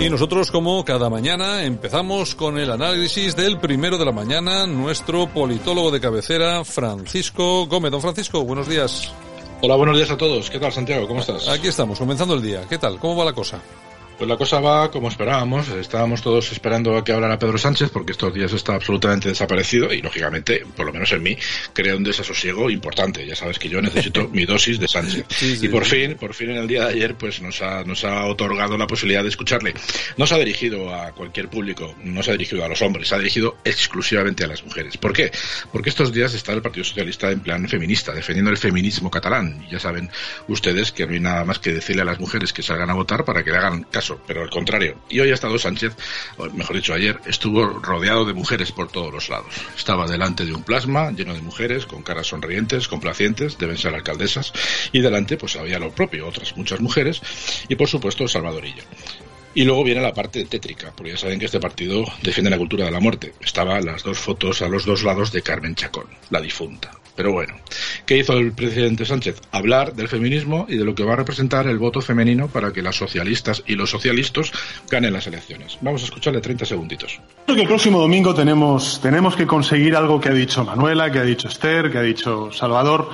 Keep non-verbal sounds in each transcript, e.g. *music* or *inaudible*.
Y nosotros, como cada mañana, empezamos con el análisis del primero de la mañana, nuestro politólogo de cabecera, Francisco Gómez. Don Francisco, buenos días. Hola, buenos días a todos. ¿Qué tal, Santiago? ¿Cómo estás? Aquí estamos, comenzando el día. ¿Qué tal? ¿Cómo va la cosa? Pues la cosa va como esperábamos. Estábamos todos esperando a que hablara Pedro Sánchez porque estos días está absolutamente desaparecido y, lógicamente, por lo menos en mí, crea un desasosiego importante. Ya sabes que yo necesito *laughs* mi dosis de Sánchez. y por fin, por fin en el día de ayer, pues nos ha, nos ha otorgado la posibilidad de escucharle. No se ha dirigido a cualquier público, no se ha dirigido a los hombres, se ha dirigido exclusivamente a las mujeres. ¿Por qué? Porque estos días está el Partido Socialista en plan feminista, defendiendo el feminismo catalán. Y ya saben ustedes que no hay nada más que decirle a las mujeres que salgan a votar para que le hagan caso pero al contrario. Y hoy ha estado Sánchez, mejor dicho ayer, estuvo rodeado de mujeres por todos los lados. Estaba delante de un plasma lleno de mujeres, con caras sonrientes, complacientes, deben ser alcaldesas, y delante pues había lo propio, otras muchas mujeres, y por supuesto Salvadorilla. Y luego viene la parte tétrica, porque ya saben que este partido defiende la cultura de la muerte. Estaban las dos fotos a los dos lados de Carmen Chacón, la difunta. Pero bueno, ¿qué hizo el presidente Sánchez? Hablar del feminismo y de lo que va a representar el voto femenino para que las socialistas y los socialistas ganen las elecciones. Vamos a escucharle 30 segunditos. Creo que el próximo domingo tenemos, tenemos que conseguir algo que ha dicho Manuela, que ha dicho Esther, que ha dicho Salvador,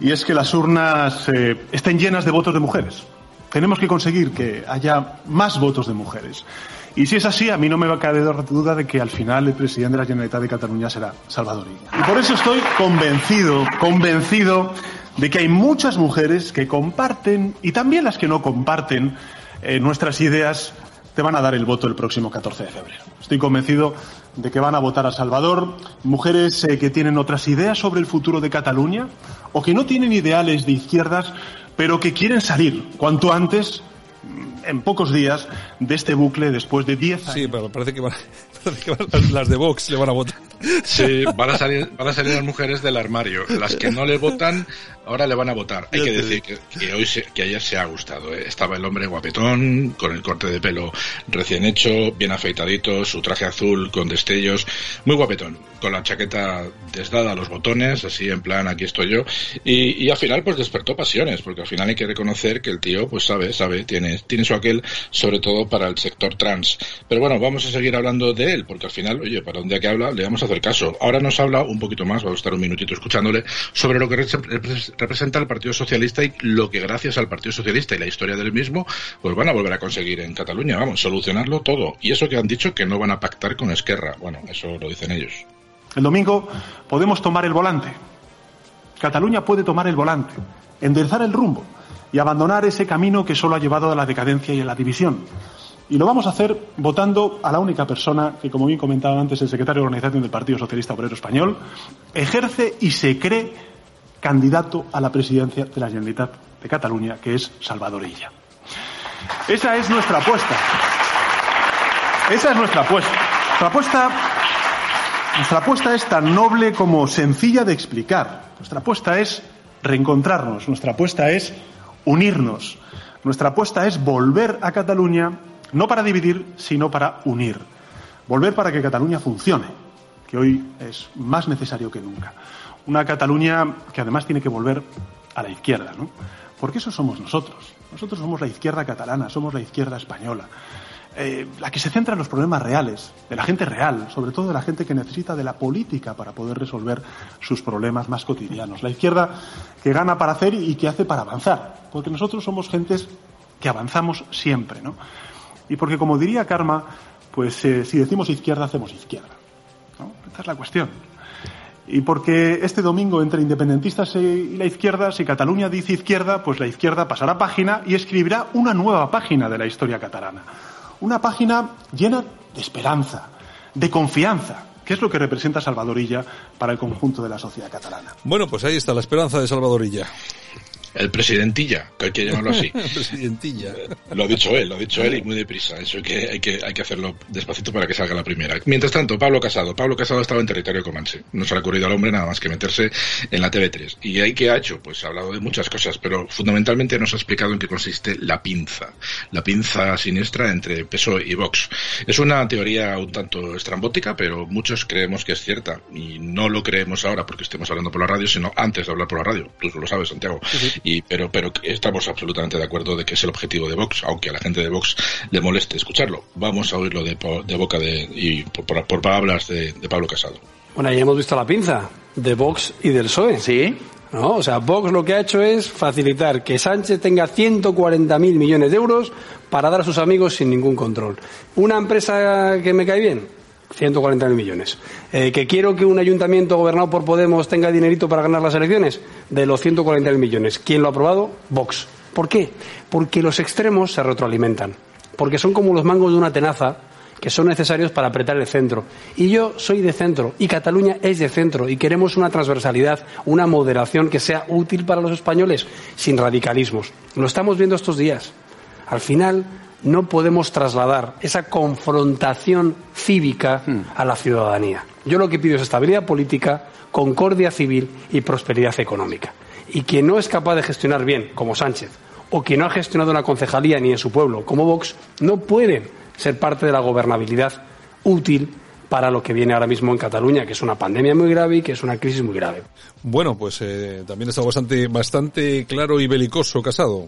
y es que las urnas eh, estén llenas de votos de mujeres. Tenemos que conseguir que haya más votos de mujeres. Y si es así, a mí no me va a caber duda de que al final el presidente de la Generalitat de Cataluña será Salvador Y por eso estoy convencido, convencido de que hay muchas mujeres que comparten, y también las que no comparten, eh, nuestras ideas, te van a dar el voto el próximo 14 de febrero. Estoy convencido de que van a votar a Salvador, mujeres eh, que tienen otras ideas sobre el futuro de Cataluña o que no tienen ideales de izquierdas, pero que quieren salir cuanto antes en pocos días de este bucle después de 10 años. Sí, pero parece que, *laughs* las, de Vox le van a votar. Sí, van a salir, van a salir las mujeres del armario. Las que no le votan, ahora le van a votar. Hay que decir que, hoy que ayer se ha gustado. ¿eh? Estaba el hombre guapetón, con el corte de pelo recién hecho, bien afeitadito, su traje azul con destellos, muy guapetón, con la chaqueta desdada a los botones, así en plan aquí estoy yo. Y, y al final pues despertó pasiones, porque al final hay que reconocer que el tío pues sabe, sabe, tiene, tiene su aquel, sobre todo para el sector trans. Pero bueno, vamos a seguir hablando de él, porque al final, oye, para día que habla, le vamos a hacer caso. Ahora nos habla un poquito más, vamos a estar un minutito escuchándole, sobre lo que representa el Partido Socialista y lo que gracias al Partido Socialista y la historia del mismo, pues van a volver a conseguir en Cataluña, vamos, solucionarlo todo. Y eso que han dicho que no van a pactar con Esquerra, bueno, eso lo dicen ellos. El domingo podemos tomar el volante. Cataluña puede tomar el volante, enderezar el rumbo y abandonar ese camino que solo ha llevado a la decadencia y a la división. Y lo vamos a hacer votando a la única persona que, como bien comentaba antes el secretario de organización del Partido Socialista Obrero Español, ejerce y se cree candidato a la presidencia de la Generalitat de Cataluña, que es Salvador Illa. Esa es nuestra apuesta. Esa es nuestra apuesta. Nuestra apuesta, nuestra apuesta es tan noble como sencilla de explicar. Nuestra apuesta es reencontrarnos. Nuestra apuesta es unirnos. Nuestra apuesta es volver a Cataluña, no para dividir, sino para unir. Volver para que Cataluña funcione, que hoy es más necesario que nunca. Una Cataluña que además tiene que volver a la izquierda, ¿no? Porque eso somos nosotros. Nosotros somos la izquierda catalana, somos la izquierda española. Eh, la que se centra en los problemas reales, de la gente real, sobre todo de la gente que necesita de la política para poder resolver sus problemas más cotidianos. La izquierda que gana para hacer y que hace para avanzar, porque nosotros somos gentes que avanzamos siempre, ¿no? Y porque, como diría Karma, pues eh, si decimos izquierda, hacemos izquierda. ¿no? Esta es la cuestión. Y porque este domingo entre independentistas y la izquierda, si Cataluña dice izquierda, pues la izquierda pasará página y escribirá una nueva página de la historia catalana una página llena de esperanza, de confianza, que es lo que representa Salvadorilla para el conjunto de la sociedad catalana. Bueno, pues ahí está la esperanza de Salvadorilla. El presidentilla, que hay que llamarlo así. *laughs* presidentilla. Lo ha dicho él, lo ha dicho él y muy deprisa. Eso hay que, hay que, hay que hacerlo despacito para que salga la primera. Mientras tanto, Pablo Casado. Pablo Casado estaba en territorio comanche. No se le ha ocurrido al hombre nada más que meterse en la TV3. ¿Y ahí qué ha hecho? Pues ha hablado de muchas cosas, pero fundamentalmente nos ha explicado en qué consiste la pinza. La pinza siniestra entre PSOE y Vox. Es una teoría un tanto estrambótica, pero muchos creemos que es cierta. Y no lo creemos ahora porque estemos hablando por la radio, sino antes de hablar por la radio. Tú lo sabes, Santiago. Y, pero, pero estamos absolutamente de acuerdo de que es el objetivo de Vox, aunque a la gente de Vox le moleste escucharlo. Vamos a oírlo de, boca de, y por, palabras de, Pablo Casado. Bueno, ya hemos visto la pinza de Vox y del PSOE. Sí. ¿No? O sea, Vox lo que ha hecho es facilitar que Sánchez tenga 140.000 millones de euros para dar a sus amigos sin ningún control. ¿Una empresa que me cae bien? 140.000 millones. Eh, ¿Que quiero que un ayuntamiento gobernado por Podemos tenga dinerito para ganar las elecciones? De los 140.000 millones. ¿Quién lo ha aprobado? Vox. ¿Por qué? Porque los extremos se retroalimentan. Porque son como los mangos de una tenaza que son necesarios para apretar el centro. Y yo soy de centro y Cataluña es de centro y queremos una transversalidad, una moderación que sea útil para los españoles, sin radicalismos. Lo estamos viendo estos días. Al final no podemos trasladar esa confrontación cívica a la ciudadanía. Yo lo que pido es estabilidad política, concordia civil y prosperidad económica. Y quien no es capaz de gestionar bien, como Sánchez, o quien no ha gestionado una concejalía ni en su pueblo, como Vox, no puede ser parte de la gobernabilidad útil para lo que viene ahora mismo en Cataluña, que es una pandemia muy grave y que es una crisis muy grave. Bueno, pues eh, también está bastante, bastante claro y belicoso Casado.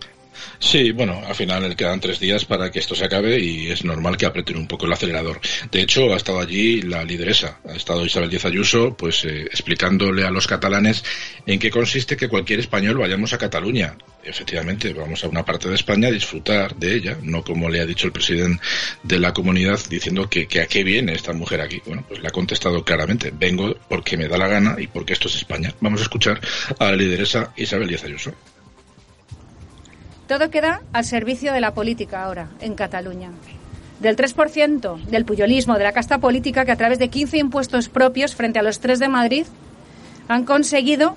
Sí, bueno, al final quedan tres días para que esto se acabe y es normal que aprieten un poco el acelerador. De hecho, ha estado allí la lideresa, ha estado Isabel Díaz Ayuso, pues eh, explicándole a los catalanes en qué consiste que cualquier español vayamos a Cataluña. Efectivamente, vamos a una parte de España a disfrutar de ella, no como le ha dicho el presidente de la comunidad diciendo que, que a qué viene esta mujer aquí. Bueno, pues le ha contestado claramente, vengo porque me da la gana y porque esto es España. Vamos a escuchar a la lideresa Isabel Díaz Ayuso. Todo queda al servicio de la política ahora, en Cataluña. Del 3% del puyolismo, de la casta política que a través de 15 impuestos propios frente a los tres de Madrid han conseguido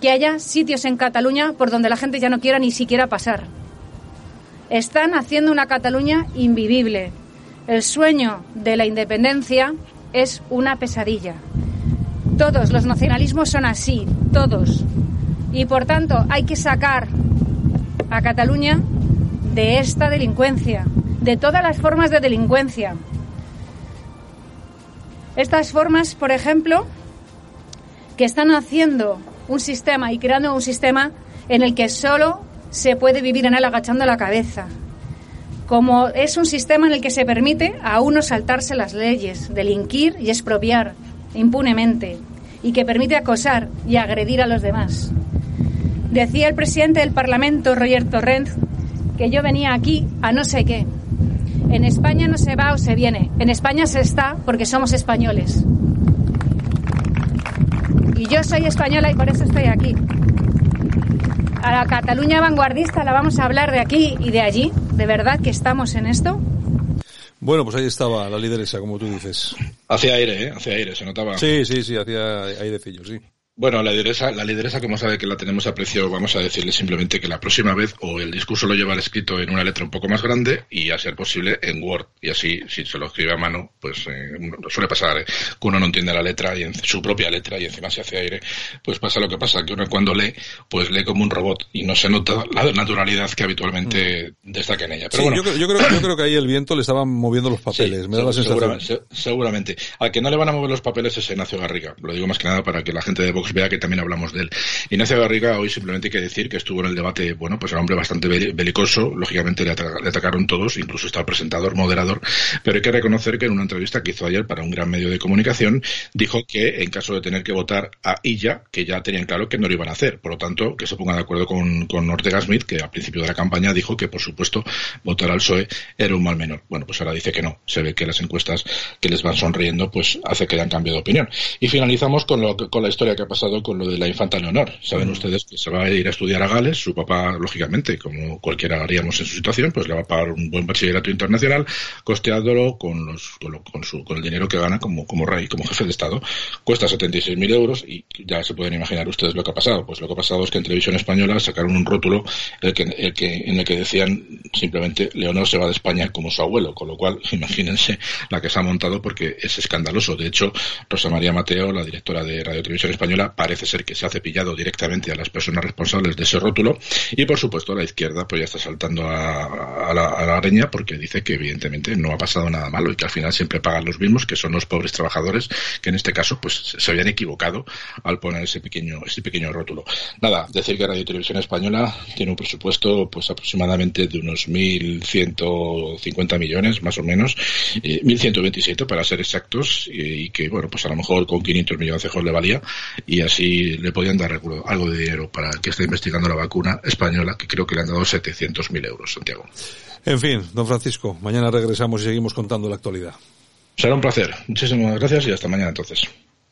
que haya sitios en Cataluña por donde la gente ya no quiera ni siquiera pasar. Están haciendo una Cataluña invivible. El sueño de la independencia es una pesadilla. Todos los nacionalismos son así, todos. Y por tanto hay que sacar a Cataluña de esta delincuencia, de todas las formas de delincuencia. Estas formas, por ejemplo, que están haciendo un sistema y creando un sistema en el que solo se puede vivir en él agachando la cabeza. Como es un sistema en el que se permite a uno saltarse las leyes, delinquir y expropiar impunemente, y que permite acosar y agredir a los demás. Decía el presidente del Parlamento, Roger Torrent, que yo venía aquí a no sé qué. En España no se va o se viene. En España se está porque somos españoles. Y yo soy española y por eso estoy aquí. A la Cataluña vanguardista la vamos a hablar de aquí y de allí. ¿De verdad que estamos en esto? Bueno, pues ahí estaba la lideresa, como tú dices. Hacía aire, ¿eh? Hacía aire, se notaba. Sí, sí, sí, hacía airecillo, sí. Bueno, la lideresa, la lideresa, como sabe que la tenemos a precio, vamos a decirle simplemente que la próxima vez o el discurso lo lleva escrito en una letra un poco más grande y a ser posible en Word. Y así, si se lo escribe a mano, pues eh, suele pasar eh, que uno no entiende la letra y en su propia letra y encima se hace aire, pues pasa lo que pasa, que uno cuando lee, pues lee como un robot y no se nota la naturalidad que habitualmente mm. destaca en ella. Pero bueno, yo, creo, yo, creo, que ahí el viento le estaba moviendo los papeles, me da la sensación. Seguramente, Al que no le van a mover los papeles es Ignacio Garriga. Lo digo más que nada para que la gente de Vea que también hablamos de él. Ignacio Garriga hoy simplemente hay que decir que estuvo en el debate, bueno, pues era un hombre bastante belicoso, lógicamente le, atacaron todos, incluso está el presentador, moderador, pero hay que reconocer que en una entrevista que hizo ayer para un gran medio de comunicación, dijo que en caso de tener que votar a Illa, que ya tenían claro que no lo iban a hacer, por lo tanto, que se ponga de acuerdo con, con Ortega Smith, que al principio de la campaña dijo que, por supuesto, votar al PSOE era un mal menor. Bueno, pues ahora dice que no, se ve que las encuestas que les van sonriendo, pues hace que hayan cambiado de opinión. Y finalizamos con, lo, con la historia que ha pasado con lo de la infanta Leonor. Saben ustedes que se va a ir a estudiar a Gales, su papá, lógicamente, como cualquiera haríamos en su situación, pues le va a pagar un buen bachillerato internacional, costeándolo con, los, con, lo- con su, con el dinero que gana como, como rey, como jefe de Estado. Cuesta 76.000 euros y ya se pueden imaginar ustedes lo que ha pasado. Pues lo que ha pasado es que en televisión española sacaron un rótulo el que, el que, en el que decían simplemente Leonor se va de España como su abuelo, con lo cual *laughs* imagínense la que se ha montado porque es escandaloso. De hecho, Rosa María Mateo, la directora de Radio Televisión Española, parece ser que se ha cepillado directamente a las personas responsables de ese rótulo y por supuesto la izquierda pues ya está saltando a, la, a la porque dice que evidentemente no ha pasado nada malo y que al final siempre pagan los mismos, que son los pobres trabajadores, que en este caso pues se habían equivocado al poner ese pequeño, ese pequeño rótulo. Nada, decir que Radio Televisión Española tiene un presupuesto pues aproximadamente de unos 1.150 millones más o menos, eh, 1.127 para ser exactos y, que bueno pues a lo mejor con 500 millones le valía así le podían dar algo, algo de dinero para que está investigando la vacuna española que creo que le han dado 700.000 euros, Santiago. En fin, don Francisco, mañana regresamos y seguimos contando la actualidad. Será un placer. Muchísimas gracias y hasta mañana entonces.